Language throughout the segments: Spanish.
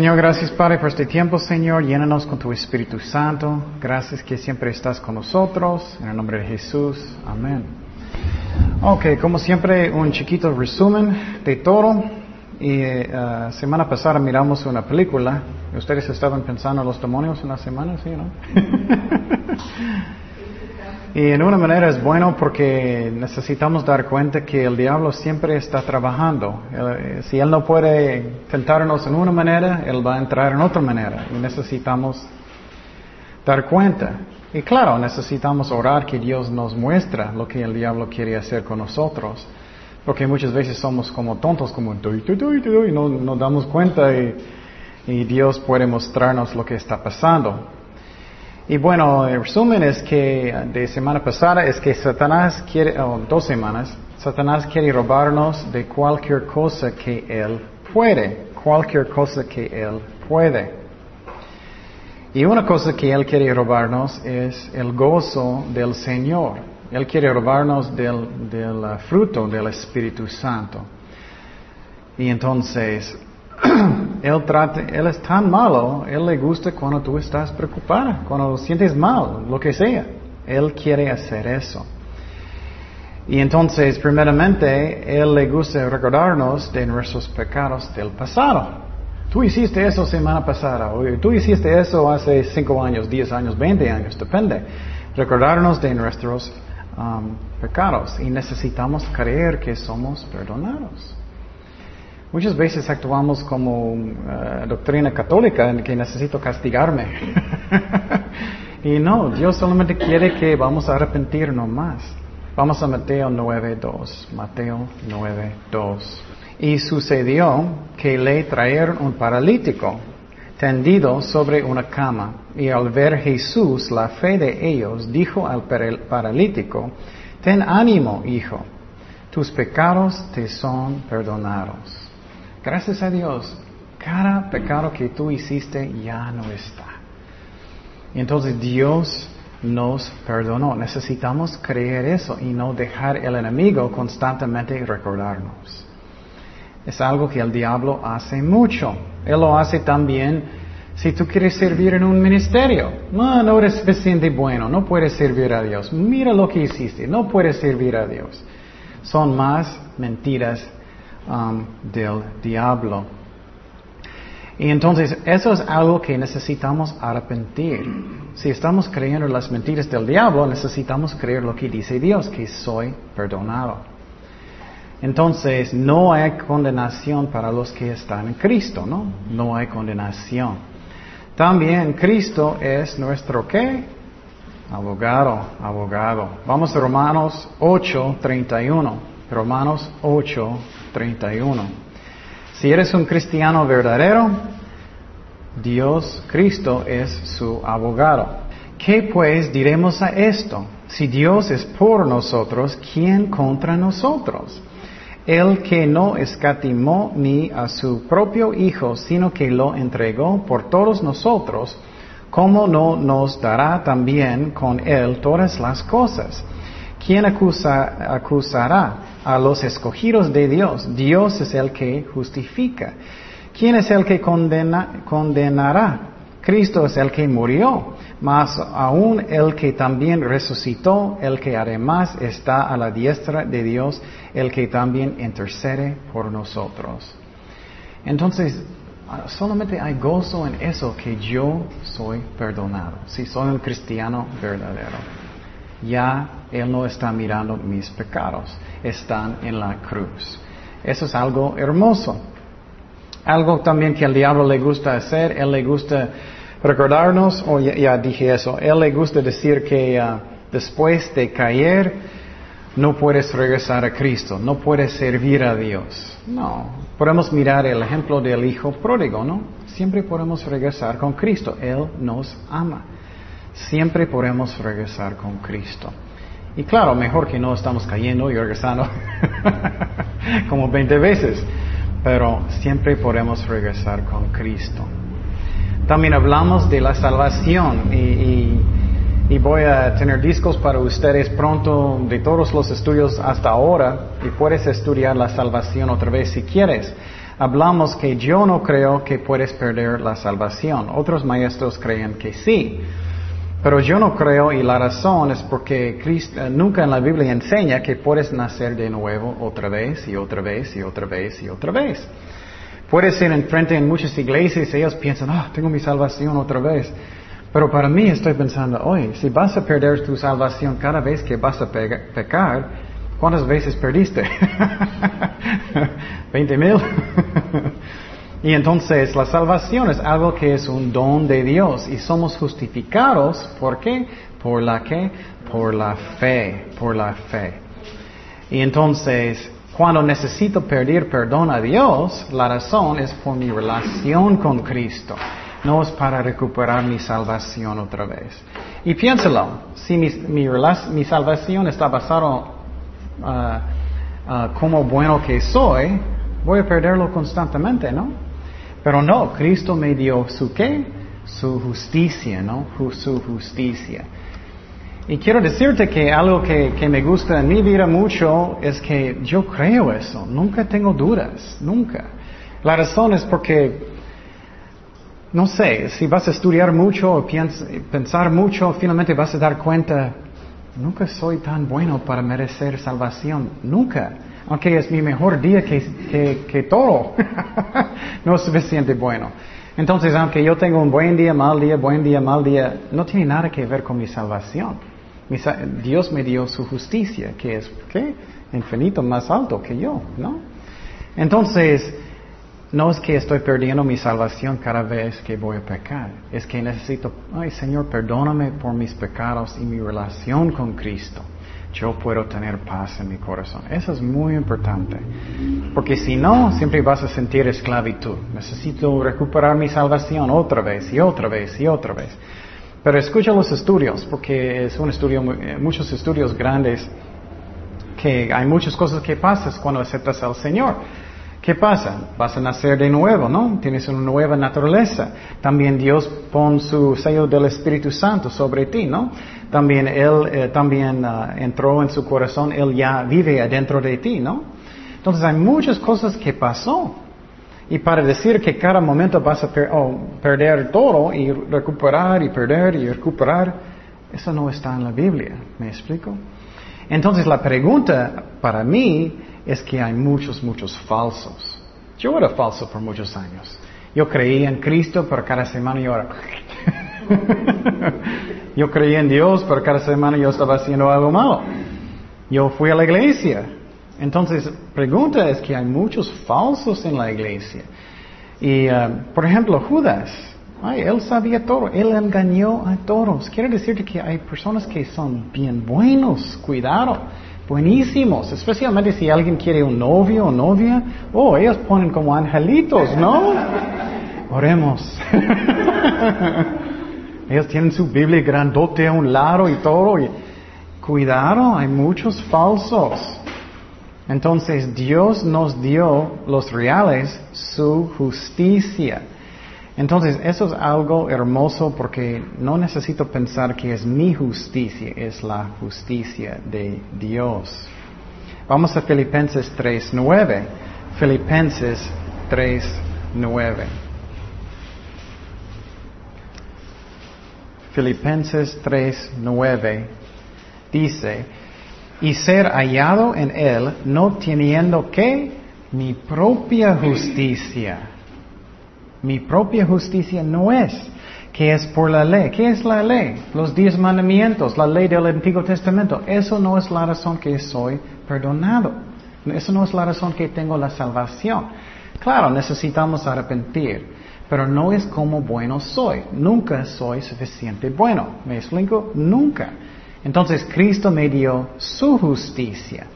Señor, gracias Padre por este tiempo, Señor. Llénanos con tu Espíritu Santo. Gracias que siempre estás con nosotros. En el nombre de Jesús. Amén. Ok, como siempre, un chiquito resumen de todo. Y uh, semana pasada miramos una película. ¿Ustedes estaban pensando en los demonios en la semana? ¿Sí, no? Y en una manera es bueno porque necesitamos dar cuenta que el diablo siempre está trabajando. Eh, si él no puede tentarnos en una manera, él va a entrar en otra manera. Y necesitamos dar cuenta. Y claro, necesitamos orar que Dios nos muestra lo que el diablo quiere hacer con nosotros. Porque muchas veces somos como tontos, como y no nos damos cuenta y Dios puede mostrarnos lo que está pasando. Y bueno, el resumen es que de semana pasada es que Satanás quiere, oh, dos semanas, Satanás quiere robarnos de cualquier cosa que él puede, cualquier cosa que él puede. Y una cosa que él quiere robarnos es el gozo del Señor. Él quiere robarnos del, del uh, fruto del Espíritu Santo. Y entonces, él, trata, él es tan malo, él le gusta cuando tú estás preocupada, cuando sientes mal, lo que sea. Él quiere hacer eso. Y entonces, primeramente, él le gusta recordarnos de nuestros pecados del pasado. Tú hiciste eso semana pasada, o tú hiciste eso hace cinco años, diez años, veinte años, depende. Recordarnos de nuestros um, pecados y necesitamos creer que somos perdonados. Muchas veces actuamos como uh, doctrina católica en que necesito castigarme. y no, Dios solamente quiere que vamos a arrepentirnos más. Vamos a Mateo 9.2. Mateo 9.2. Y sucedió que le trajeron un paralítico tendido sobre una cama. Y al ver Jesús la fe de ellos, dijo al paralítico, ten ánimo, hijo, tus pecados te son perdonados. Gracias a Dios, cada pecado que tú hiciste ya no está. Entonces Dios nos perdonó. Necesitamos creer eso y no dejar el enemigo constantemente recordarnos. Es algo que el diablo hace mucho. Él lo hace también si tú quieres servir en un ministerio. No, no eres suficiente bueno, no puedes servir a Dios. Mira lo que hiciste, no puedes servir a Dios. Son más mentiras Um, del diablo. Y entonces eso es algo que necesitamos arrepentir. Si estamos creyendo las mentiras del diablo, necesitamos creer lo que dice Dios, que soy perdonado. Entonces no hay condenación para los que están en Cristo, ¿no? No hay condenación. También Cristo es nuestro qué? Abogado, abogado. Vamos a Romanos 8, 31. Romanos 8, 31. Si eres un cristiano verdadero, Dios, Cristo, es su abogado. ¿Qué pues diremos a esto? Si Dios es por nosotros, ¿quién contra nosotros? El que no escatimó ni a su propio Hijo, sino que lo entregó por todos nosotros, ¿cómo no nos dará también con Él todas las cosas? ¿Quién acusará a los escogidos de Dios? Dios es el que justifica. ¿Quién es el que condenará? Cristo es el que murió, mas aún el que también resucitó, el que además está a la diestra de Dios, el que también intercede por nosotros. Entonces, solamente hay gozo en eso que yo soy perdonado, si soy un cristiano verdadero ya Él no está mirando mis pecados, están en la cruz. Eso es algo hermoso. Algo también que al diablo le gusta hacer, Él le gusta recordarnos, o ya, dije eso, Él le gusta decir que ah, después de caer no puedes regresar a Cristo, no puedes servir a Dios. No, podemos mirar el ejemplo del hijo pródigo, ¿no? Siempre podemos regresar con Cristo, Él nos ama siempre podemos regresar con Cristo. Y claro, mejor que no estamos cayendo y regresando como 20 veces, pero siempre podemos regresar con Cristo. También hablamos de la salvación y, y, voy a tener discos para ustedes pronto de todos los estudios hasta ahora y puedes estudiar la salvación otra vez si quieres. hablamos que yo no creo que puedes perder la salvación. Otros maestros creen que sí. Pero yo no creo y la razón es porque Cristo, eh, nunca en la Biblia enseña que puedes nacer de nuevo otra vez y otra vez y otra vez y otra vez. Puedes ir enfrente en muchas iglesias y ellos piensan, ah, tengo mi salvación otra vez. Pero para mí estoy pensando, oye, si vas a perder tu salvación cada vez que vas a pecar, ¿cuántas veces perdiste? ¿20 mil? y entonces la salvación es algo que es un don de Dios y somos justificados, ¿por qué? Por la que? Por la fe, por la fe. Y entonces, cuando necesito pedir perdón a Dios, la razón es por mi relación con Cristo no es para recuperar mi salvación otra vez. Y piénsalo, si mi, mi, salvación está basada uh, uh, como bueno que soy, voy a perderlo constantemente, ¿no? Pero no, Cristo me dio su qué? Su justicia, ¿no? Su justicia. Y quiero decirte que algo que, que, me gusta en mi vida mucho es que yo creo eso, nunca tengo dudas, nunca. La razón es porque no sé, si vas a estudiar mucho o pensar mucho, finalmente vas a dar cuenta, nunca soy tan bueno para merecer salvación, nunca. Aunque es mi mejor día que, que, todo, no es suficiente bueno. Entonces, aunque yo tengo un buen día, mal día, buen día, mal día, no tiene nada que ver con mi salvación. Dios me dio su justicia, que es. Infinito más alto que yo, ¿no? Entonces, no es que estoy perdiendo mi salvación cada vez que voy a pecar. Es que necesito, ay Señor, perdóname por mis pecados y mi relación con Cristo. Yo puedo tener paz en mi corazón. Eso es muy importante. Porque si no, siempre vas a sentir esclavitud. Necesito recuperar mi salvación otra vez y otra vez y otra vez. Pero escucha los estudios, porque es un estudio, eh, muchos estudios grandes, que hay muchas cosas que pasan cuando aceptas al Señor. ¿Qué pasa? Vas a nacer de nuevo, ¿no? Tienes una nueva naturaleza. También Dios pone su sello del Espíritu Santo sobre ti, ¿no? También Él eh, también ah, entró en su corazón, Él ya vive adentro de ti, ¿no? Entonces hay muchas cosas que pasó. Y para decir que cada momento vas a oh, perder todo y recuperar y perder y recuperar, eso no está en la Biblia. ¿Me explico? Entonces la pregunta para mí es que hay muchos, muchos falsos. Yo era falso por muchos años. Yo creía en Cristo, pero cada semana yo era... yo creía en Dios, pero cada semana yo estaba haciendo algo malo. Yo fui a la iglesia. Entonces, pregunta es que hay muchos falsos en la iglesia. Y, uh, por ejemplo, Judas, ay, él sabía todo, él engañó a todos. Quiere decir que hay personas que son bien buenos, cuidado buenísimos, especialmente si alguien quiere un novio o novia. Oh, ellos ponen como angelitos, ¿no? Oremos. ellos tienen su Biblia grandote a un lado y todo. cuidado, hay muchos falsos. Entonces Dios nos dio los reales su justicia. Entonces, eso es algo hermoso porque no necesito pensar que es mi justicia, es la justicia de Dios. Vamos a Filipenses 3.9. Filipenses 3.9. Filipenses 3.9 dice, y ser hallado en él, no teniendo que mi propia justicia mi propia justicia no es que es por la ley. ¿Qué es la ley? Los diez mandamientos, la ley del Antiguo Testamento. Eso no es la razón que soy perdonado. Eso no es la razón que tengo la salvación. Claro, necesitamos arrepentir, pero no es como bueno soy. Nunca soy suficiente bueno. ¿Me explico? Nunca. Entonces Cristo me dio su justicia.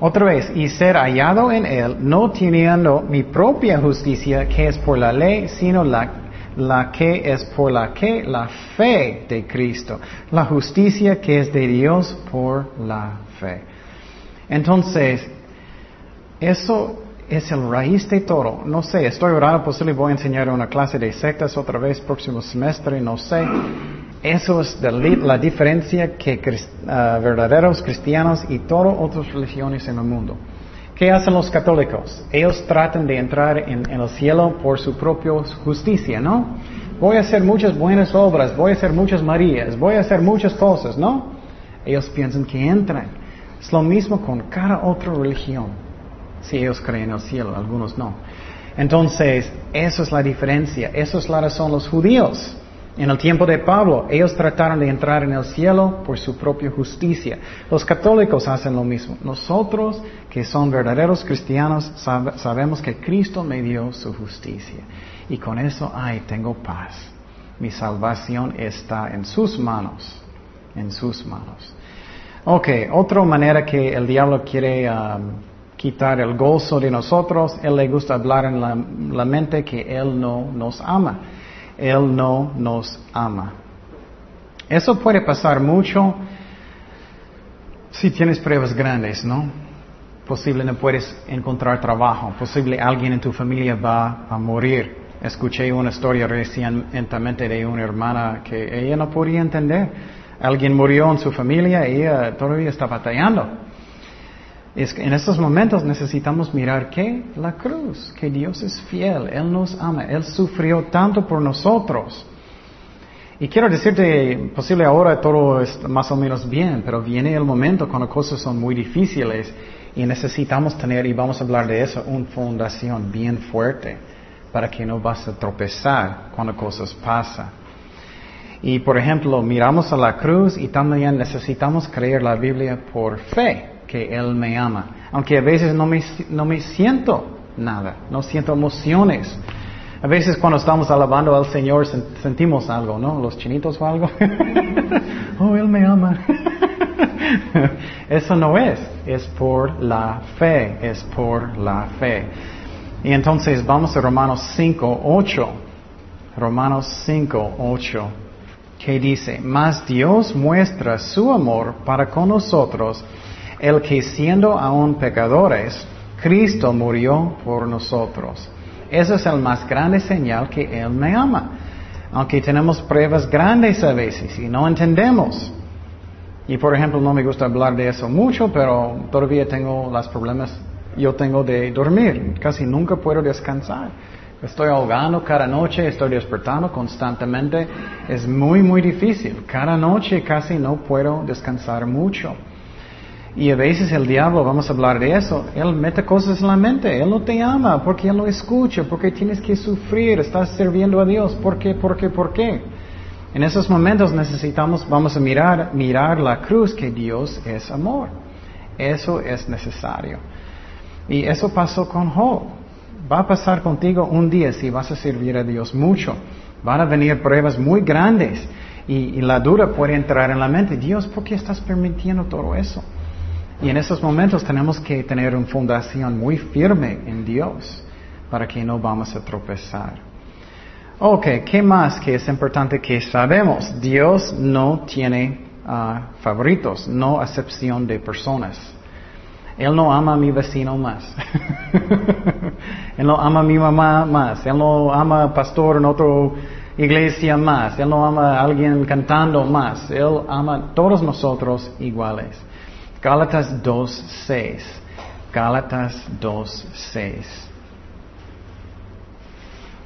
Otra vez, y ser hallado en Él, no teniendo mi propia justicia que es por la ley, sino la, la que es por la que la fe de Cristo, la justicia que es de Dios por la fe. Entonces, eso es el raíz de todo. No sé, estoy orando, posible voy a enseñar una clase de sectas otra vez próximo semestre, no sé. Eso es la diferencia que ah, verdaderos cristianos y todas otras religiones en el mundo. ¿Qué hacen los católicos? Ellos tratan de entrar en, en el cielo por su propia justicia, ¿no? Voy a hacer muchas buenas obras, voy a hacer muchas Marías, voy a hacer muchas cosas, ¿no? Ellos piensan que entran. Es lo mismo con cada otra religión. Si ellos creen en el cielo, algunos no. Entonces, eso es la diferencia. Eso es la razón los judíos. En el tiempo de Pablo, ellos trataron de entrar en el cielo por su propia justicia. Los católicos hacen lo mismo. Nosotros, que son verdaderos cristianos, sabemos que Cristo me dio su justicia. Y con eso, ay, tengo paz. Mi salvación está en sus manos. En sus manos. Ok, otra manera que el diablo quiere um, quitar el gozo de nosotros, él le gusta hablar en la mente que él no nos ama. Él no nos ama. Eso puede pasar mucho si tienes pruebas grandes, ¿no? Posible no puedes encontrar trabajo, posible alguien en tu familia va a morir. Escuché una historia recientemente de una hermana que ella no podía entender. Alguien murió en su familia y ella todavía está batallando. Es que en estos momentos necesitamos mirar que la cruz, que Dios es fiel, Él nos ama, Él sufrió tanto por nosotros. Y quiero decirte, posible ahora todo es más o menos bien, pero viene el momento cuando cosas son muy difíciles y necesitamos tener, y vamos a hablar de eso, una fundación bien fuerte para que no vas a tropezar cuando cosas pasan. Y por ejemplo, miramos a la cruz y también necesitamos creer la Biblia por fe que Él me ama. Aunque a veces no me, no me siento nada, no siento emociones. A veces cuando estamos alabando al Señor sentimos algo, ¿no? Los chinitos o algo. oh, Él me ama. Eso no es, es por la fe, es por la fe. Y entonces vamos a Romanos 5, 8. Romanos 5, 8. Que dice, mas Dios muestra su amor para con nosotros el que siendo aún pecadores, Cristo murió por nosotros. Ese es el más grande señal que Él me ama. Aunque tenemos pruebas grandes a veces y no entendemos. Y por ejemplo, no me gusta hablar de eso mucho, pero todavía tengo los problemas yo tengo de dormir. Casi nunca puedo descansar. Estoy ahogando cada noche, estoy despertando constantemente. Es muy, muy difícil. Cada noche casi no puedo descansar mucho. Y a veces el diablo, vamos a hablar de eso, él mete cosas en la mente, él no te ama porque él no escucha, porque tienes que sufrir, estás sirviendo a Dios, ¿por qué, por qué, por qué? En esos momentos necesitamos, vamos a mirar, mirar la cruz que Dios es amor. Eso es necesario. Y eso pasó con Job. Va a pasar contigo un día si vas a servir a Dios mucho. Van a venir pruebas muy grandes y, y la duda puede entrar en la mente. Dios, ¿por qué estás permitiendo todo eso? Y en esos momentos tenemos que tener una fundación muy firme en Dios para que no vamos a tropezar. Ok, ¿qué más que es importante que sabemos? Dios no tiene ah, favoritos, no acepción de personas. Él no ama a mi vecino más. Él no ama a mi mamá más. Él no ama al pastor en otra iglesia más. Él no ama a alguien cantando más. Él ama a todos nosotros iguales. Gálatas 2.6. Gálatas 2.6.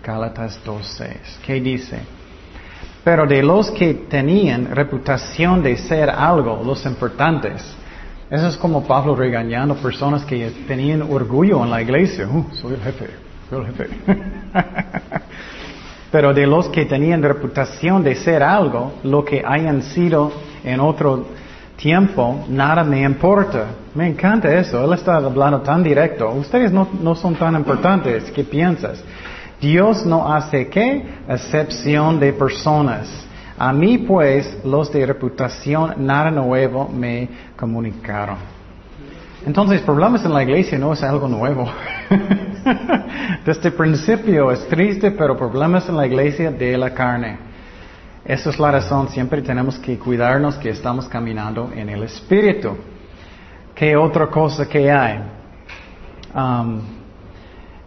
Gálatas 2.6. ¿Qué dice? Pero de los que tenían reputación de ser algo, los importantes, eso es como Pablo regañando personas que tenían orgullo en la iglesia. Uh, soy el jefe, soy el jefe. Pero de los que tenían reputación de ser algo, lo que hayan sido en otro tiempo, nada me importa. Me encanta eso. Él está hablando tan directo. Ustedes no, no son tan importantes. ¿Qué piensas? Dios no hace qué? Excepción de personas. A mí pues los de reputación nada nuevo me comunicaron. Entonces, problemas en la iglesia no es algo nuevo. Desde el principio es triste, pero problemas en la iglesia de la carne. Esa es la razón, siempre tenemos que cuidarnos que estamos caminando en el Espíritu. ¿Qué otra cosa que hay? Um,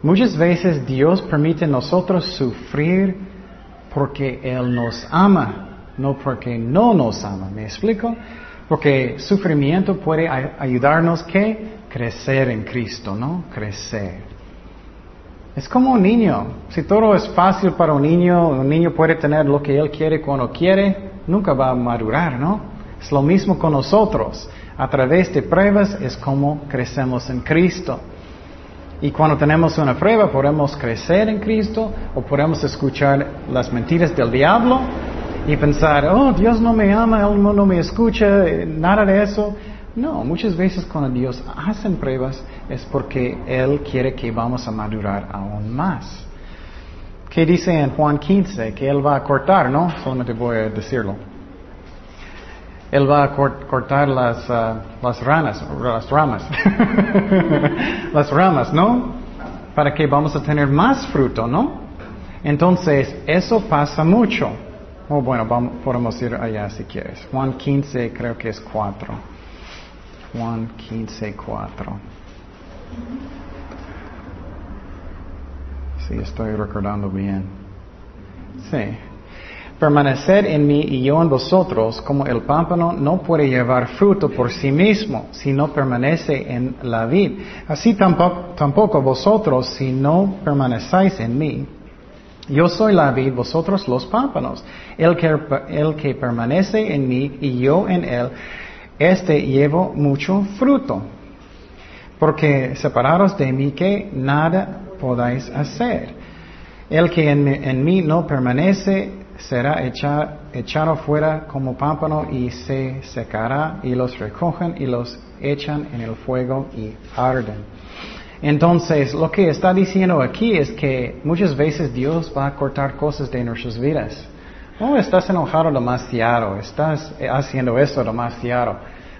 muchas veces Dios permite a nosotros sufrir porque Él nos ama, no porque no nos ama. ¿Me explico? Porque sufrimiento puede ayudarnos que crecer en Cristo, ¿no? Crecer. Es como un niño. Si todo es fácil para un niño, un niño puede tener lo que él quiere cuando quiere, nunca va a madurar, ¿no? Es lo mismo con nosotros. A través de pruebas es como crecemos en Cristo. Y cuando tenemos una prueba podemos crecer en Cristo o podemos escuchar las mentiras del diablo y pensar, oh, Dios no me ama, Él no, me escucha, nada de eso. No, muchas veces cuando Dios hace pruebas es porque Él quiere que vamos a madurar aún más. ¿Qué dice en Juan 15? Que Él va a cortar, ¿no? Solamente voy a decirlo. Él va a cortar las, uh, las ranas, las ramas, las ramas, ¿no? Para que vamos a tener más fruto, ¿no? Entonces, eso pasa mucho. Oh, bueno, vamos, podemos ir allá si quieres. Juan 15 creo que es 4. Juan 15, 4. Sí, estoy recordando bien. Sí. Permanecer en mí y yo en vosotros, como el pámpano no puede llevar fruto por sí mismo si no permanece en la vid. Así tampoco, vosotros si no permanecéis en mí. Yo soy la vid, vosotros los pámpanos. El que permanece en mí y yo en él, este llevo mucho fruto. Porque separados de mí que nada podáis hacer. El que en, mí no permanece será echado fuera como pámpano y se secará y los recogen y los echan en el fuego y arden. Entonces, lo que está diciendo aquí es que muchas veces Dios va a cortar cosas de nuestras vidas. No, estás enojado demasiado, estás haciendo eso demasiado.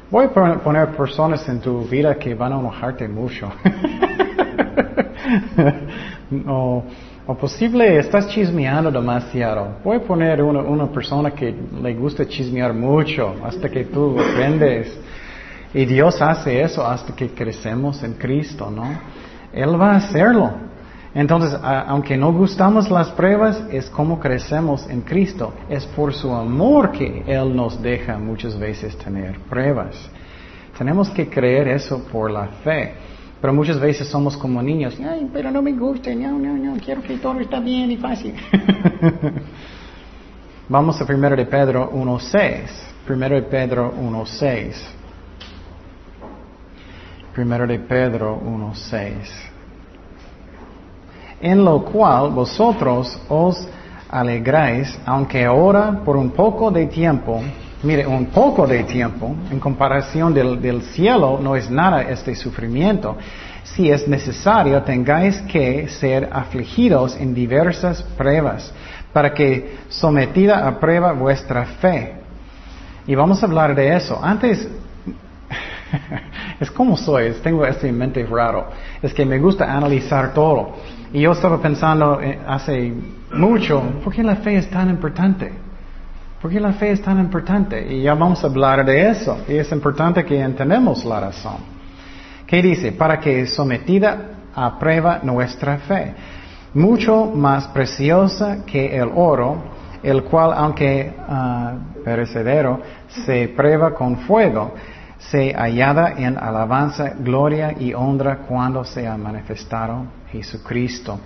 Voy a poner personas en tu vida que van a enojarte mucho. o, posible estás chismeando demasiado. Voy a poner una, una persona que le gusta chismear mucho hasta que tú aprendes. Y Dios hace eso hasta que crecemos en Cristo, ¿no? Él va a hacerlo. Entonces, aunque no gustamos las pruebas, es como crecemos en Cristo. Es por su amor que Él nos deja muchas veces tener pruebas. Tenemos que creer eso por la fe. Pero muchas veces somos como niños. Ay, pero no me gusta, no, no, no, quiero que todo esté bien y fácil. Vamos a 1 de Pedro 1.6. 1 de Pedro 1.6. 1 de Pedro 1.6 en lo cual vosotros os alegráis, aunque ahora por un poco de tiempo, mire, un poco de tiempo, en comparación del, cielo, no es nada este sufrimiento. Si es necesario, tengáis que ser afligidos en diversas pruebas, para que sometida a prueba vuestra fe. Y vamos a hablar de eso. Antes, es como soy, tengo este mente raro, es que me gusta analizar todo. Y yo estaba pensando eh, hace mucho, ¿por qué la fe es tan importante? ¿Por qué la fe es tan importante? Y ya vamos a hablar de eso. Y es importante que entendamos la razón. ¿Qué dice? Para que sometida a prueba nuestra fe, mucho más preciosa que el oro, el cual, aunque uh, perecedero, se prueba con fuego, se hallada en alabanza, gloria y honra cuando se ha manifestado Jesucristo.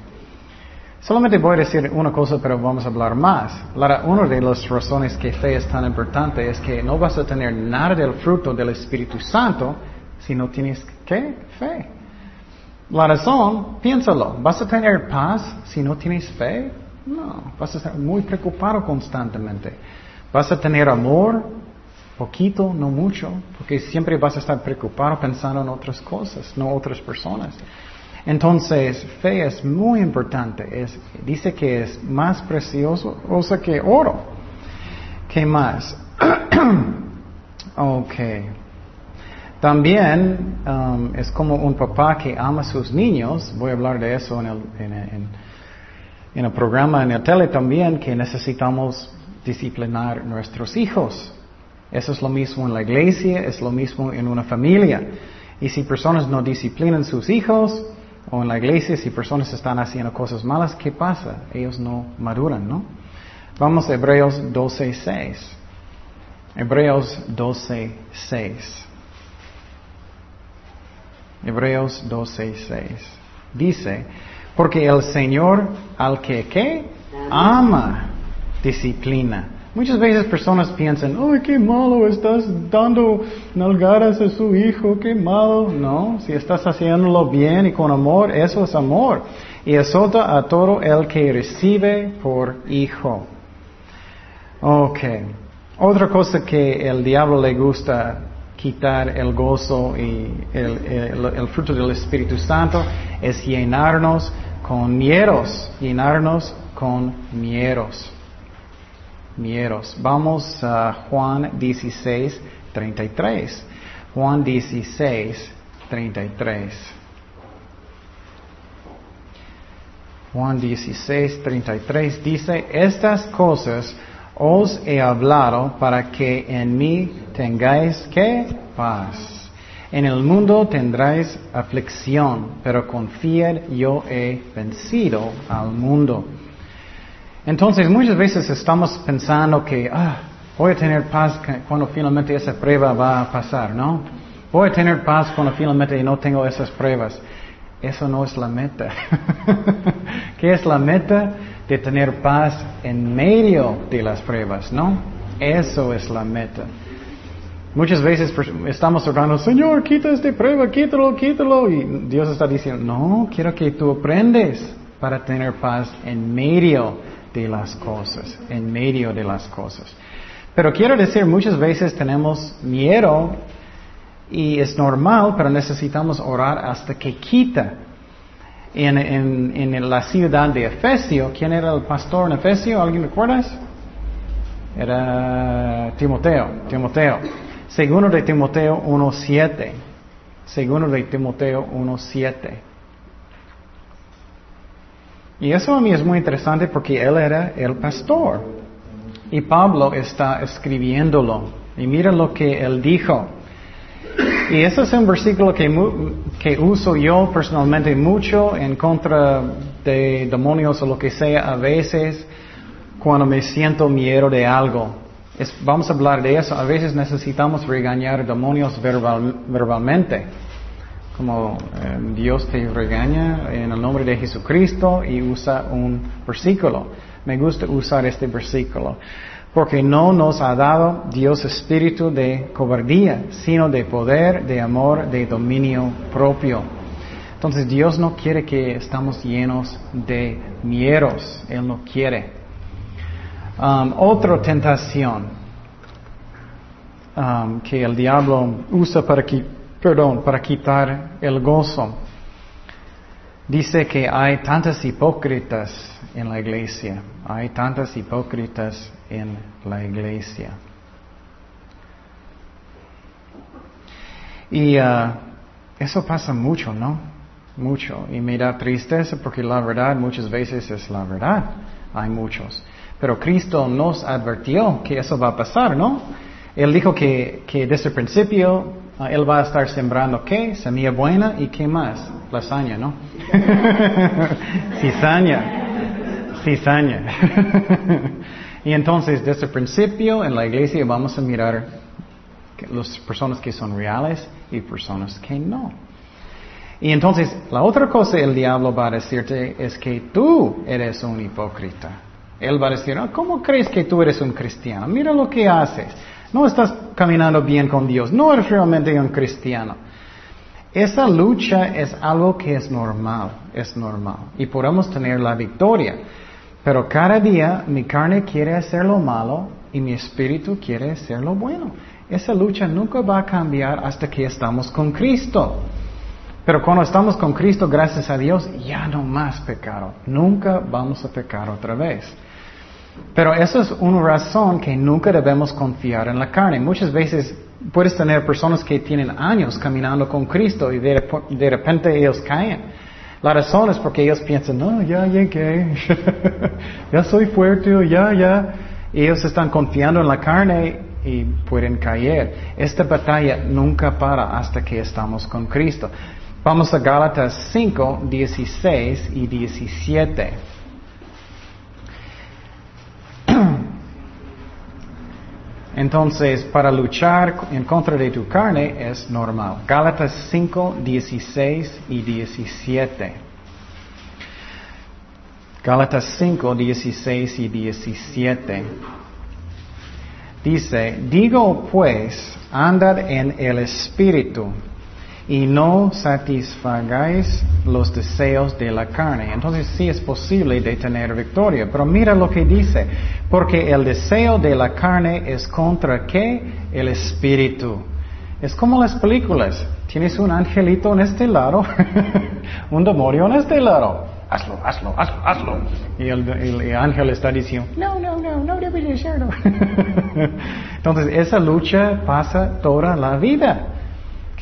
Solamente voy a decir una cosa, pero vamos a hablar más. una de las razones que fe es tan importante es que no vas a tener nada del fruto del Espíritu Santo si no tienes, ¿qué? Fe. La razón, piénsalo, ¿vas a tener paz si no tienes fe? No, vas a estar muy preocupado constantemente. ¿Vas a tener amor? Poquito, no mucho, porque siempre vas a estar preocupado pensando en otras cosas, no otras personas. Entonces, fe es muy importante. Es, dice que es más precioso que oro. ¿Qué más? ok. También um, es como un papá que ama a sus niños. Voy a hablar de eso en el, en el programa en el tele también, que necesitamos disciplinar nuestros hijos. Eso es lo mismo en la iglesia, es lo mismo en una familia. Y si personas no disciplinan sus hijos, o en la iglesia, si personas están haciendo cosas malas, ¿qué pasa? Ellos no maduran, ¿no? Vamos a Hebreos 12.6. Hebreos 12.6. Hebreos 12, 6. Dice, porque el Señor al que, ¿qué? Ama, disciplina. Muchas veces personas piensan, ¡ay, qué malo! Estás dando nalgadas a su hijo, qué malo. No, si estás haciéndolo bien y con amor, eso es amor. Y azota a todo el que recibe por hijo. Ok. Otra cosa que el diablo le gusta quitar el gozo y el, fruto del Espíritu Santo es llenarnos con miedos, llenarnos con miedos. Miedos. Vamos a Juan 16, 33. Juan 16, 33. Juan 16, 33 dice, estas cosas os he hablado para que en mí tengáis que paz. En el mundo tendráis aflicción, pero confiad, yo he vencido al mundo. Entonces muchas veces estamos pensando que, ah, voy a tener paz cuando finalmente esa prueba va a pasar, ¿no? Voy a tener paz cuando finalmente no tengo esas pruebas. Eso no es la meta. ¿Qué es la meta? De tener paz en medio de las pruebas, ¿no? Eso es la meta. Muchas veces estamos orando, Señor, quita esta prueba, quítalo, quítalo. Y Dios está diciendo, no, quiero que tú aprendes para tener paz en medio de las cosas, en medio de las cosas. Pero quiero decir, muchas veces tenemos miedo y es normal, pero necesitamos orar hasta que quita. En, en, la ciudad de Efesio, ¿quién era el pastor en Efesio? ¿Alguien recuerdas? Era Timoteo, Timoteo. Segundo de Timoteo 1.7. Segundo de Timoteo 1.7. Y eso a mí es muy interesante porque él era el pastor. Y Pablo está escribiéndolo. Y mira lo que él dijo. Y ese es un versículo que, uso yo personalmente mucho en contra de demonios o lo que sea a veces cuando me siento miedo de algo. vamos a hablar de eso. A veces necesitamos regañar demonios verbalmente. Como eh, Dios te regaña en el nombre de Jesucristo y usa un versículo. Me gusta usar este versículo porque no nos ha dado Dios espíritu de cobardía, sino de poder, de amor, de dominio propio. Entonces Dios no quiere que estamos llenos de miedos, Él no quiere. Um, otra tentación um, que el diablo usa para, perdón, para quitar el gozo. Dice que hay tantas hipócritas en la iglesia, hay tantas hipócritas en la iglesia. Y uh, eso pasa mucho, ¿no? Mucho. Y me da tristeza porque la verdad muchas veces es la verdad. Hay muchos. Pero Cristo nos advirtió que eso va a pasar, ¿no? Él dijo que, que desde el principio Él va a estar sembrando qué? Semilla buena y qué más? Lasaña, ¿no? Cizaña. Cizaña. Y entonces, desde el principio, en la iglesia vamos a mirar las personas que son reales y personas que no. Y entonces, la otra cosa el diablo va a decirte es que tú eres un hipócrita. Él va a decir, ah, ¿cómo crees que tú eres un cristiano? Mira lo que haces. No estás caminando bien con Dios. No eres realmente un cristiano. Esa lucha es algo que es normal, es normal. Y podemos tener la victoria. Pero cada día mi carne quiere hacer lo malo y mi espíritu quiere hacer lo bueno. Esa lucha nunca va a cambiar hasta que estamos con Cristo. Pero cuando estamos con Cristo, gracias a Dios, ya no más pecado. Nunca vamos a pecar otra vez. Pero eso es una razón que nunca debemos confiar en la carne. Muchas veces puedes tener personas que tienen años caminando con Cristo y de, de repente ellos caen. La razón es porque ellos piensan, no, ya llegué, ya soy fuerte, ya, ya. ellos están confiando en la carne y pueden caer. Esta batalla nunca para hasta que estamos con Cristo. Vamos a Gálatas 5, 16 y 17. Entonces, para luchar en contra de tu carne es normal. Gálatas 5, 16 y 17. Gálatas 5, 16 y 17. Dice, digo pues, andad en el Espíritu y no satisfagáis los deseos de la carne. Entonces sí es posible de tener victoria. Pero mira lo que dice, porque el deseo de la carne es contra qué? El espíritu. Es como las películas. Tienes un angelito en este lado, un demonio en este lado. Hazlo, hazlo, hazlo, hazlo. Y el, ángel está diciendo, no, no, no, no debes hacerlo. Entonces esa lucha pasa toda la vida.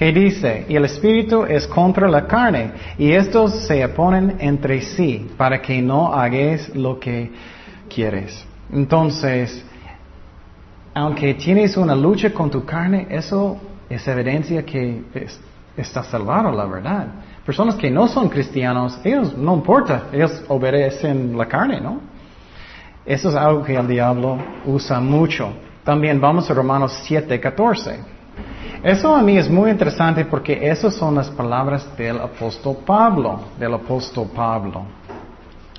¿Qué dice? Y el espíritu es contra la carne, y estos se oponen entre sí para que no hagáis lo que quieres. Entonces, aunque tienes una lucha con tu carne, eso es evidencia que está salvado, la verdad. Personas que no son cristianos, ellos no importa, ellos obedecen la carne, ¿no? Eso es algo que el diablo usa mucho. También vamos a Romanos 7, 14. Eso a mí es muy interesante porque esas son las palabras del apóstol Pablo, del apóstol Pablo.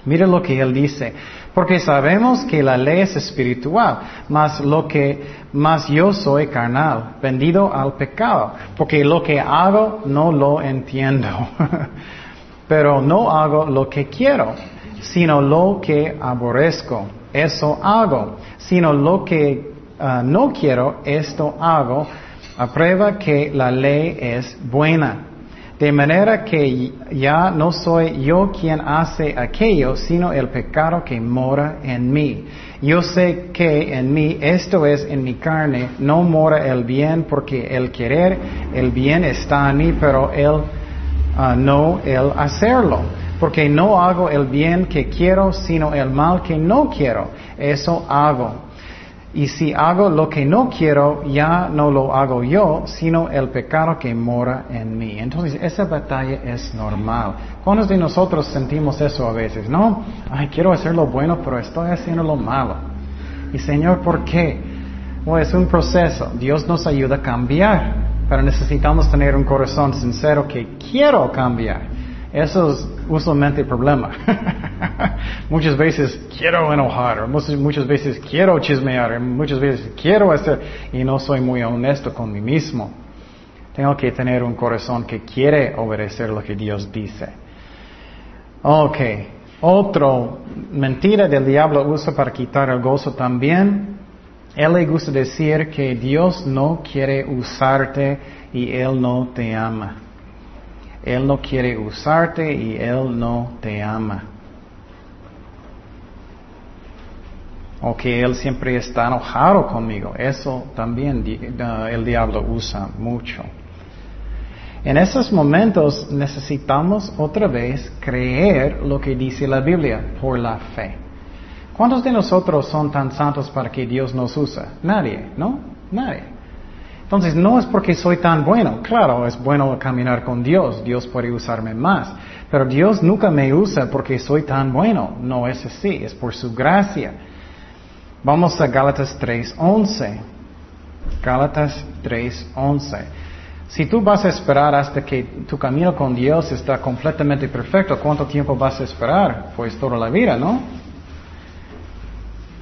Mira lo que él dice, porque sabemos que la ley es espiritual, mas lo que más yo soy carnal, vendido al pecado, porque lo que hago no lo entiendo. Pero no hago lo que quiero, sino lo que aborrezco. Eso hago, sino lo que ah, no quiero, esto hago aprueba que la ley es buena. De manera que ya no soy yo quien hace aquello, sino el pecado que mora en mí. Yo sé que en mí, esto es en mi carne, no mora el bien, porque el querer, el bien está en mí, pero el ah, no el hacerlo. Porque no hago el bien que quiero, sino el mal que no quiero. Eso hago. Y si hago lo que no quiero, ya no lo hago yo, sino el pecado que mora en mí. Entonces, esa batalla es normal. ¿Cuántos de nosotros sentimos eso a veces? No, ay, quiero hacer lo bueno, pero estoy haciendo lo malo. Y Señor, ¿por qué? Bueno, es un proceso. Dios nos ayuda a cambiar, pero necesitamos tener un corazón sincero que quiero cambiar. Eso es usualmente el problema. muchas veces quiero enojar, muchas, veces quiero chismear, muchas veces quiero hacer y no soy muy honesto con mí mismo. Tengo que tener un corazón que quiere obedecer lo que Dios dice. Ok, otro mentira del diablo usa para quitar el gozo también. Él le gusta decir que Dios no quiere usarte y Él no te ama. Él no quiere usarte y Él no te ama. O que Él siempre está enojado conmigo. Eso también el diablo usa mucho. En esos momentos necesitamos otra vez creer lo que dice la Biblia por la fe. ¿Cuántos de nosotros son tan santos para que Dios nos usa? Nadie, ¿no? Nadie. Entonces, no es porque soy tan bueno. Claro, es bueno caminar con Dios. Dios puede usarme más. Pero Dios nunca me usa porque soy tan bueno. No es así. Es por su gracia. Vamos a Gálatas 3.11. Gálatas 3.11. Si tú vas a esperar hasta que tu camino con Dios está completamente perfecto, ¿cuánto tiempo vas a esperar? Pues toda la vida, ¿no?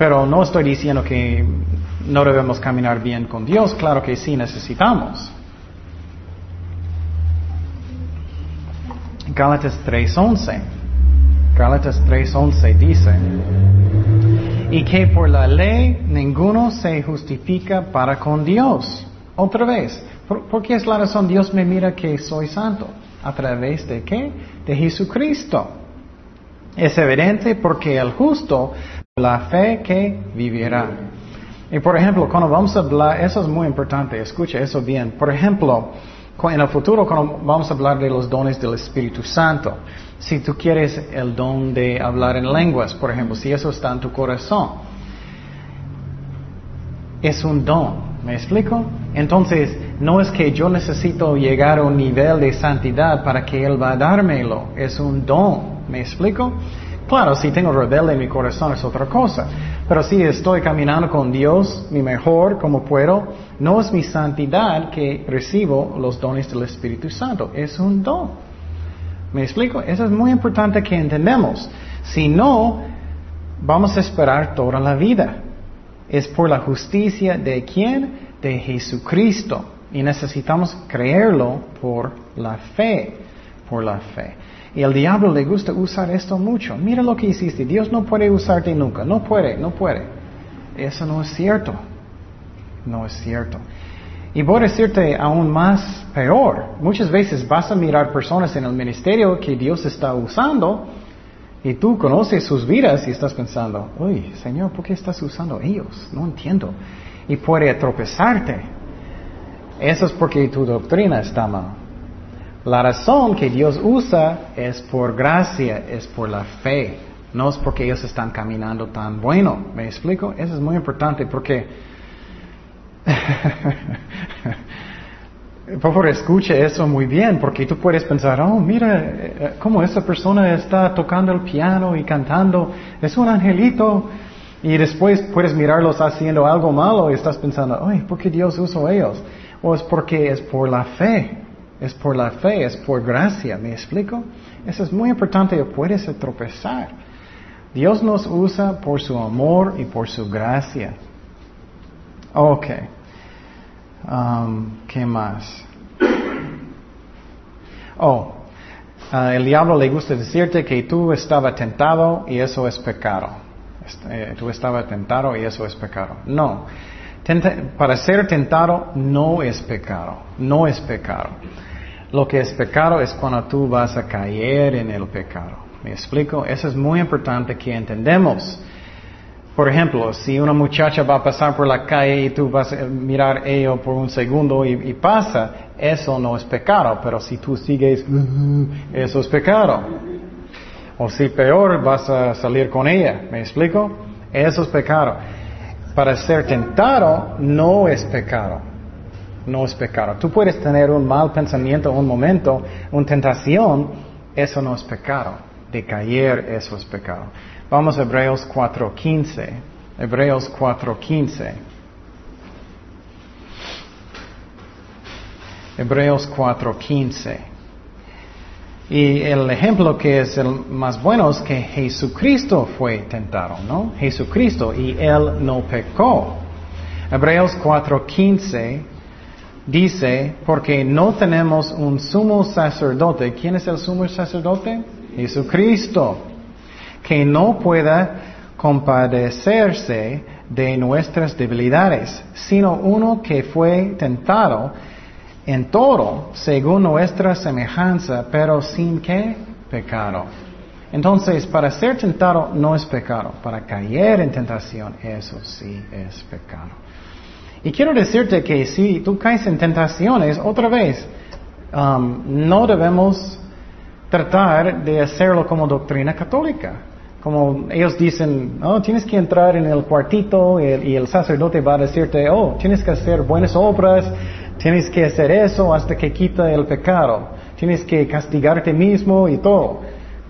Pero no estoy diciendo que no debemos caminar bien con Dios, claro que sí necesitamos. Gálatas 3.11. Gálatas 3.11 dice, y que por la ley ninguno se justifica para con Dios. Otra vez, ¿por, qué es la razón Dios me mira que soy santo? ¿A través de qué? De Jesucristo. Es evidente porque el justo, la fe que vivirá. Y por ejemplo, cuando vamos a hablar, eso es muy importante, escucha eso bien. Por ejemplo, en el futuro cuando vamos a hablar de los dones del Espíritu Santo, si tú quieres el don de hablar en lenguas, por ejemplo, si eso está en tu corazón, es un don, ¿me explico? Entonces, no es que yo necesito llegar a un nivel de santidad para que Él va a dármelo, es un don, ¿me explico? Claro, si tengo rebelde en mi corazón es otra cosa. Pero si estoy caminando con Dios, mi mejor, como puedo, no es mi santidad que recibo los dones del Espíritu Santo. Es un don. ¿Me explico? Eso es muy importante que entendamos. Si no, vamos a esperar toda la vida. Es por la justicia de quién? De Jesucristo. Y necesitamos creerlo por la fe. Por la fe. Y al diablo le gusta usar esto mucho. Mira lo que hiciste. Dios no puede usarte nunca. No puede, no puede. Eso no es cierto. No es cierto. Y voy a decirte aún más peor. Muchas veces vas a mirar personas en el ministerio que Dios está usando y tú conoces sus vidas y estás pensando, uy, Señor, ¿por qué estás usando ellos? No entiendo. Y puede tropezarte. Eso es porque tu doctrina está mal. La razón que Dios usa es por gracia, es por la fe. No es porque ellos están caminando tan bueno. ¿Me explico? Eso es muy importante porque... Por favor, escuche eso muy bien, porque tú puedes pensar, oh, mira, eh, cómo esa persona está tocando el piano y cantando, es un angelito, y después puedes mirarlos haciendo algo malo y estás pensando, ay, ¿por qué Dios usó ellos? O es porque es por la fe. Es por la fe, es por gracia, ¿me explico? Eso es muy importante, puedes tropezar. Dios nos usa por su amor y por su gracia. Ok. Um, ¿Qué más? Oh, el diablo le gusta decirte que tú estabas tentado y eso es pecado. Eh, tú estabas tentado y eso es pecado. No. para ser tentado no es pecado. No es pecado. Lo que es pecado es cuando tú vas a caer en el pecado. ¿Me explico? Eso es muy importante que entendemos. Por ejemplo, si una muchacha va a pasar por la calle y tú vas a mirar ello por un segundo y, pasa, eso no es pecado. Pero si tú sigues, eso es pecado. O si peor, vas a salir con ella. ¿Me explico? Eso es pecado. Para ser tentado no es pecado no es pecado. Tú puedes tener un mal pensamiento un momento, una tentación, eso no es pecado. De caer, eso es pecado. Vamos a Hebreos 4.15. Hebreos 4.15. Hebreos 4.15. Y el ejemplo que es el más bueno es que Jesucristo fue tentado, ¿no? Jesucristo y Él no pecó. Hebreos 4.15 dice, porque no tenemos un sumo sacerdote. ¿Quién es el sumo sacerdote? Jesucristo, que no pueda compadecerse de nuestras debilidades, sino uno que fue tentado en todo según nuestra semejanza, pero sin que pecado. Entonces, para ser tentado no es pecado, para caer en tentación, eso sí es pecado. Y quiero decirte que si tú caes en tentaciones, otra vez, um, no debemos tratar de hacerlo como doctrina católica. Como ellos dicen, oh, tienes que entrar en el cuartito y el, sacerdote va a decirte, oh, tienes que hacer buenas obras, tienes que hacer eso hasta que quita el pecado, tienes que castigarte mismo y todo.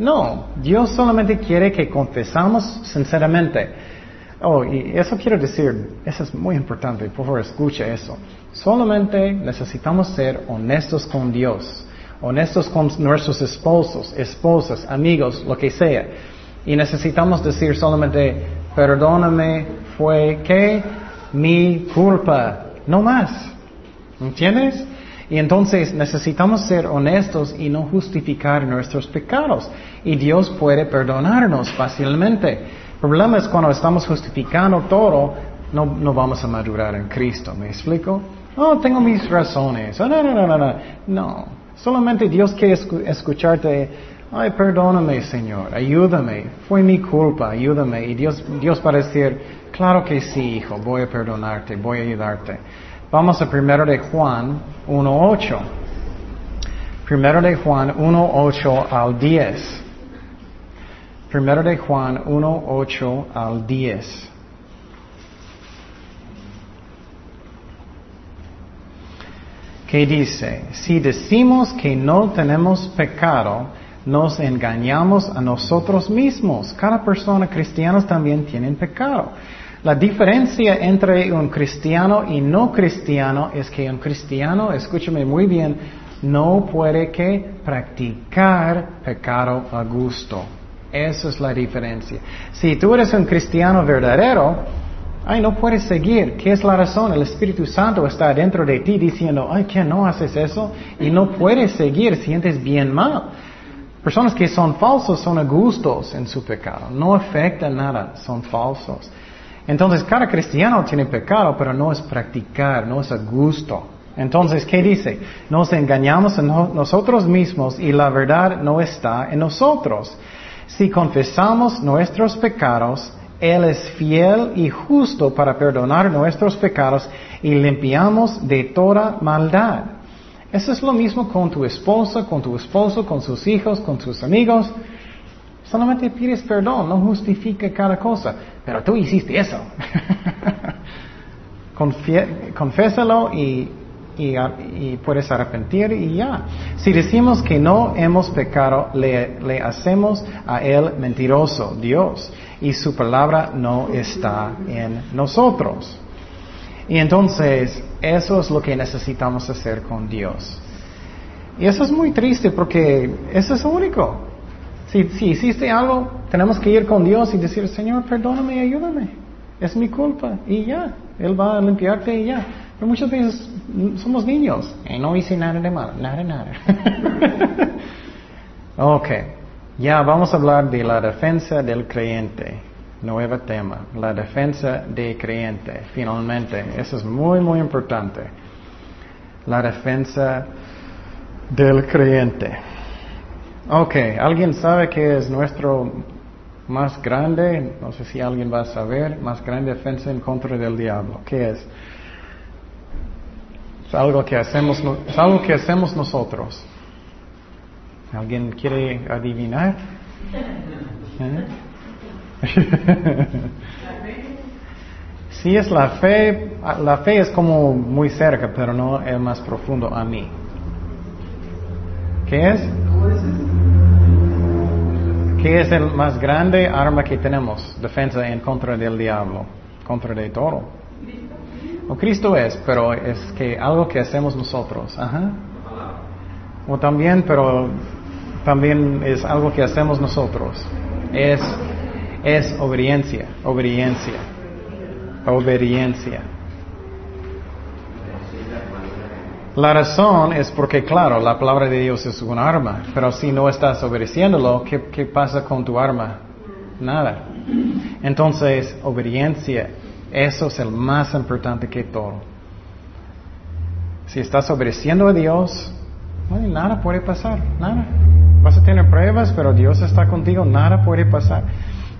No, Dios solamente quiere que confesamos sinceramente. Oh, y eso quiero decir, eso es muy importante, por favor escuche eso. Solamente necesitamos ser honestos con Dios, honestos con nuestros esposos, esposas, amigos, lo que sea. Y necesitamos decir solamente, perdóname, fue que mi culpa, no más. ¿Entiendes? Y entonces necesitamos ser honestos y no justificar nuestros pecados. Y Dios puede perdonarnos fácilmente. Problema es cuando estamos justificando todo, no, no vamos a madurar en Cristo. ¿Me explico? Oh, tengo mis razones. No, no, no, no, no. No. Solamente Dios quiere escucharte. Ay, perdóname, Señor. Ayúdame. Fue mi culpa. Ayúdame. Y Dios, Dios va a decir, claro que sí, hijo. Voy a perdonarte. Voy a ayudarte. Vamos a primero de Juan 1.8. Primero de Juan 1.8 al 10. Primero de Juan 1, 8 al 10. Que dice, si decimos que no tenemos pecado, nos engañamos a nosotros mismos. Cada persona cristiana también tiene pecado. La diferencia entre un cristiano y no cristiano es que un cristiano, escúchame muy bien, no puede que practicar pecado a gusto. Esa es la diferencia. Si tú eres un cristiano verdadero, ay, no puedes seguir. ¿Qué es la razón? El Espíritu Santo está dentro de ti diciendo, ay, ¿qué no haces eso? Y no puedes seguir, sientes bien mal. Personas que son falsos son a gustos en su pecado. No afecta nada, son falsos. Entonces, cada cristiano tiene pecado, pero no es practicar, no es a gusto. Entonces, ¿qué dice? Nos engañamos a nosotros mismos y la verdad no está en nosotros. Si confesamos nuestros pecados, Él es fiel y justo para perdonar nuestros pecados y limpiamos de toda maldad. Eso es lo mismo con tu esposa, con tu esposo, con sus hijos, con sus amigos. Solamente pides perdón, no justifica cada cosa. Pero tú hiciste eso. Confésalo y y, puedes arrepentir y ya. Si decimos que no hemos pecado, le, le hacemos a Él mentiroso, Dios, y su palabra no está en nosotros. Y entonces, eso es lo que necesitamos hacer con Dios. Y eso es muy triste porque eso es único. Si, si hiciste algo, tenemos que ir con Dios y decir, Señor, perdóname, ayúdame. Es mi culpa. Y ya, Él va a limpiarte y ya. Pero muchas veces somos niños. Y no hice nada de malo, nada, nada. ok, ya vamos a hablar de la defensa del creyente. Nuevo tema, la defensa del creyente. Finalmente, eso es muy, muy importante. La defensa del creyente. Ok, ¿alguien sabe qué es nuestro más grande? No sé si alguien va a saber. Más grande defensa en contra del diablo. ¿Qué es? Es algo que hacemos, algo que hacemos nosotros. ¿Alguien quiere adivinar? ¿Eh? sí es la fe, la fe es como muy cerca, pero no es más profundo a mí. ¿Qué es? ¿Qué es el más grande arma que tenemos? Defensa en contra del diablo, contra de todo. Cristo es, pero es que algo que hacemos nosotros. Ajá. O también, pero también es algo que hacemos nosotros. Es, es obediencia, obediencia, obediencia. La razón es porque, claro, la palabra de Dios es un arma, pero si no estás obedeciéndolo, ¿qué, qué pasa con tu arma? Nada. Entonces, obediencia eso es el más importante que todo. Si estás obedeciendo a Dios, nada puede pasar, nada. Vas a tener pruebas, pero Dios está contigo, nada puede pasar.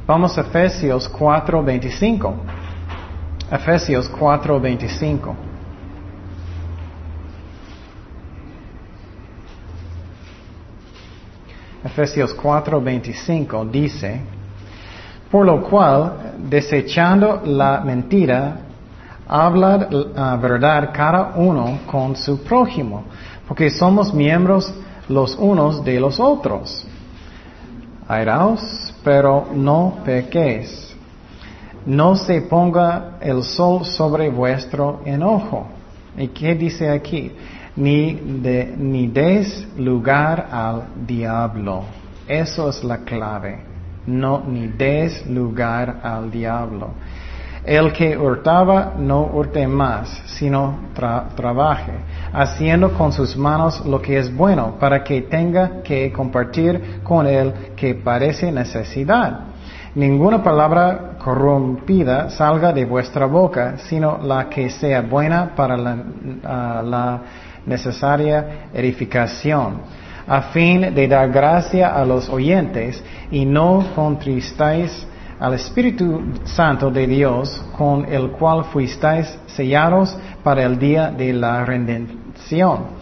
Vamos a Efesios 4:25. Efesios 4:25. Efesios 4:25 dice, por lo cual, desechando la mentira, habla la verdad cada uno con su prójimo, porque somos miembros los unos de los otros. Airaos, pero no pequéis. No se ponga el sol sobre vuestro enojo. ¿Y qué dice aquí? Ni, de, ni des lugar al diablo. Eso es la clave no ni des lugar al diablo. El que hurtaba no hurte más, sino trabaje, haciendo con sus manos lo que es bueno, para que tenga que compartir con el que parece necesidad. Ninguna palabra corrompida salga de vuestra boca, sino la que sea buena para la, ah, la necesaria edificación a fin de dar gracia a los oyentes y no contristáis al Espíritu Santo de Dios, con el cual fuisteis sellados para el día de la redención.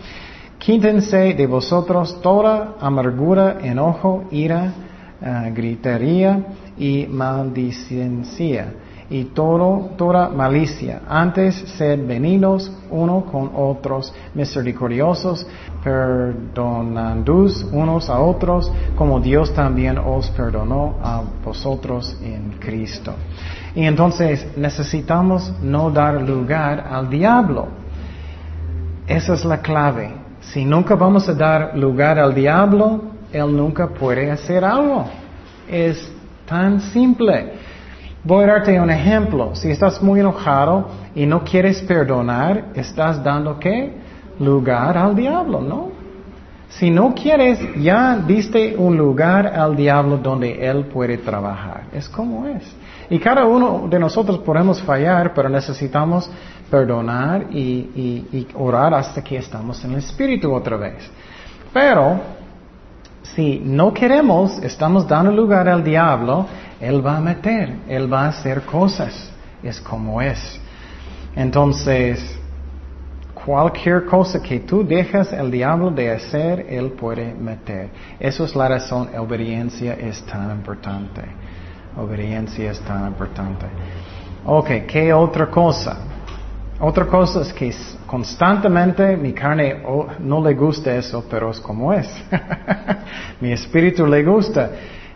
Quítense de vosotros toda amargura, enojo, ira, uh, gritería y maldicencia y todo, toda malicia. Antes sed venidos uno con otros, misericordiosos, perdonando unos a otros, como Dios también os perdonó a vosotros en Cristo. Y entonces necesitamos no dar lugar al diablo. Esa es la clave. Si nunca vamos a dar lugar al diablo, él nunca puede hacer algo. Es tan simple. Voy a darte un ejemplo. Si estás muy enojado y no quieres perdonar, estás dando qué? Lugar al diablo, ¿no? Si no quieres, ya diste un lugar al diablo donde él puede trabajar. Es como es. Y cada uno de nosotros podemos fallar, pero necesitamos perdonar y, y orar hasta que estamos en el Espíritu otra vez. Pero si no queremos, estamos dando lugar al diablo, él va a meter, él va a hacer cosas. Es como es. Entonces, cualquier cosa que tú dejas el diablo de hacer, él puede meter. Eso es la razón, obediencia es tan importante. Obediencia es tan importante. Ok, ¿qué otra cosa? Otra cosa es que constantemente mi carne oh, no le gusta eso, pero es como es. mi espíritu le gusta.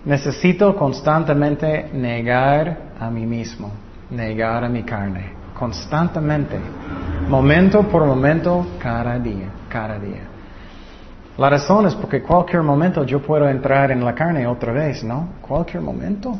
Necesito constantemente negar a mí mismo, negar a mi carne, constantemente, momento por momento, cada día, cada día. La razón es porque cualquier momento yo puedo entrar en la carne otra vez, ¿no? Cualquier momento.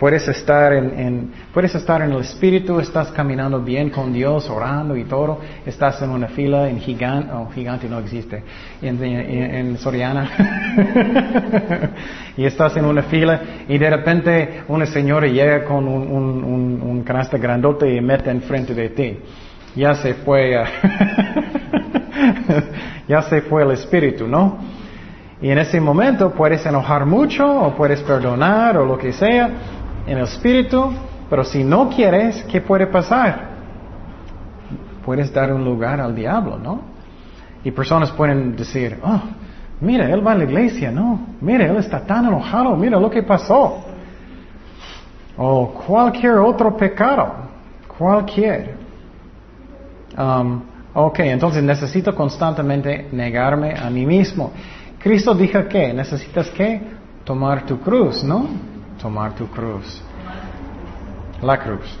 Puedes estar en, puedes estar en el Espíritu, estás caminando bien con Dios, orando y todo. Estás en una fila en gigante, oh, gigante no existe, en, Soriana. y estás en una fila y de repente una señora llega con un, un, un, canasta grandote y mete enfrente de ti. Ya se fue, ya se fue el Espíritu, ¿no? Y en ese momento puedes enojar mucho o puedes perdonar o lo que sea en el espíritu, pero si no quieres, ¿qué puede pasar? Puedes dar un lugar al diablo, ¿no? Y personas pueden decir, oh, mira, él va a la iglesia, ¿no? Mira, él está tan enojado, mira lo que pasó. O cualquier otro pecado, cualquier. Um, ok, entonces necesito constantemente negarme a mí mismo. Cristo dijo que necesitas que tomar tu cruz, ¿no? Tomar tu cruz. La cruz.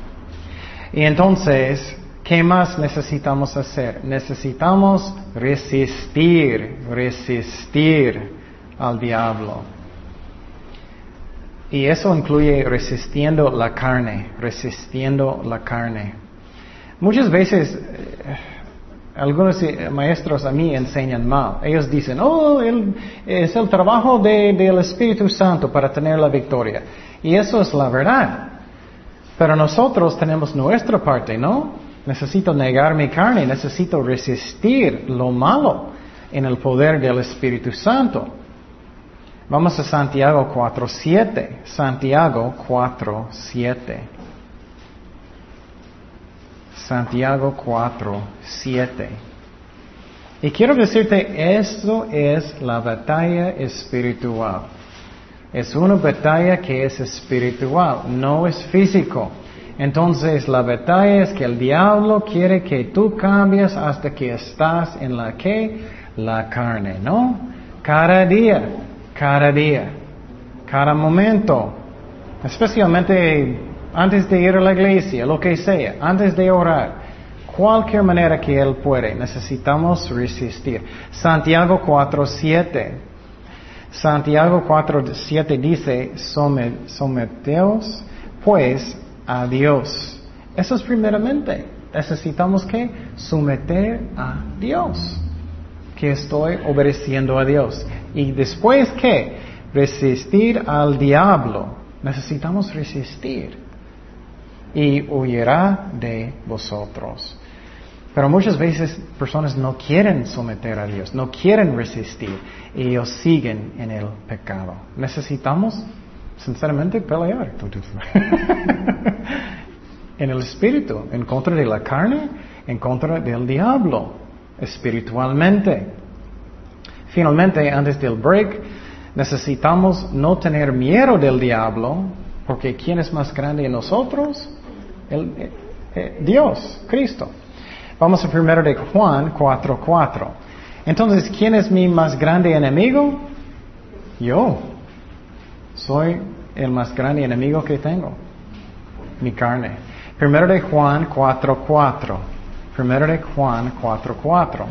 Y entonces, ¿qué más necesitamos hacer? Necesitamos resistir, resistir al diablo. Y eso incluye resistiendo la carne, resistiendo la carne. Muchas veces eh, algunos eh, maestros a mí enseñan mal. Ellos dicen, oh, es el trabajo del Espíritu Santo para tener la victoria. Y eso es la verdad. Pero nosotros tenemos nuestra parte, ¿no? Necesito negar mi carne, necesito resistir lo malo en el poder del Espíritu Santo. Vamos a Santiago 4.7. Santiago 4.7. Santiago 4, 7. Y quiero decirte, esto es la batalla espiritual. Es una batalla que es espiritual, no es físico. Entonces la batalla es que el diablo quiere que tú cambies hasta que estás en la que? La carne, ¿no? Cada día, cada día, cada momento. Especialmente antes de ir a la iglesia, lo que sea, antes de orar, cualquier manera que Él puede, necesitamos resistir. Santiago 4.7. Santiago 4.7 dice, someteos pues a Dios. Eso es primeramente. Necesitamos que someter a Dios. Que estoy obedeciendo a Dios. Y después que resistir al diablo. Necesitamos resistir y huirá de vosotros. Pero muchas veces personas no quieren someter a Dios, no quieren resistir y ellos siguen en el pecado. Necesitamos, sinceramente, pelear en el espíritu, en contra de la carne, en contra del diablo, espiritualmente. Finalmente, antes del break, necesitamos no tener miedo del diablo, Porque ¿quién es más grande en nosotros? El, eh, eh, Dios, Cristo. Vamos a primero de Juan 4.4. Entonces, ¿quién es mi más grande enemigo? Yo. Soy el más grande enemigo que tengo. Mi carne. Primero de Juan 4.4. Primero de Juan 4.4.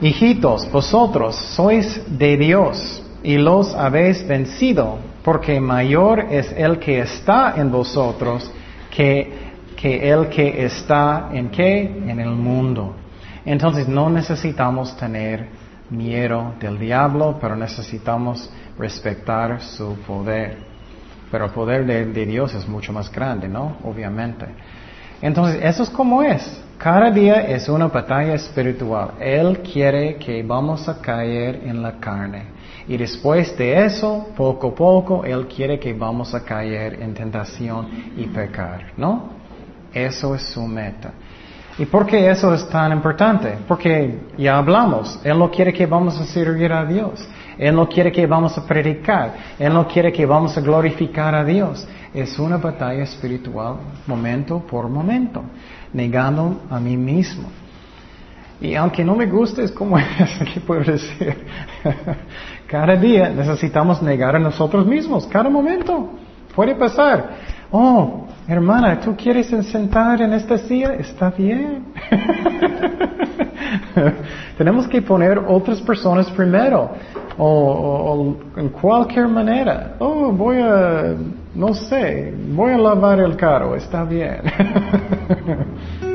Hijitos, vosotros sois de Dios y los habéis vencido, porque mayor es el que está en vosotros que, que el que está en qué? En el mundo. Entonces no necesitamos tener miedo del diablo, pero necesitamos respetar su poder. Pero el poder de, de Dios es mucho más grande, ¿no? Obviamente. Entonces, eso es como es. Cada día es una batalla espiritual. Él quiere que vamos a caer en la carne. Y después de eso, poco a poco, Él quiere que vamos a caer en tentación y pecar. ¿No? Eso es su meta. ¿Y por qué eso es tan importante? Porque ya hablamos, Él no quiere que vamos a servir a Dios. Él no quiere que vamos a predicar. Él no quiere que vamos a glorificar a Dios. Es una batalla espiritual momento por momento, negando a mí mismo. Y aunque no me guste, es como es, ¿qué puedo decir? Cada día necesitamos negar a nosotros mismos, cada momento. Puede pasar. Oh, hermana, ¿tú quieres sentar en esta silla? Está bien. Tenemos que poner otras personas primero. O, en cualquier manera. Oh, voy a, no sé, voy a lavar el carro, está bien.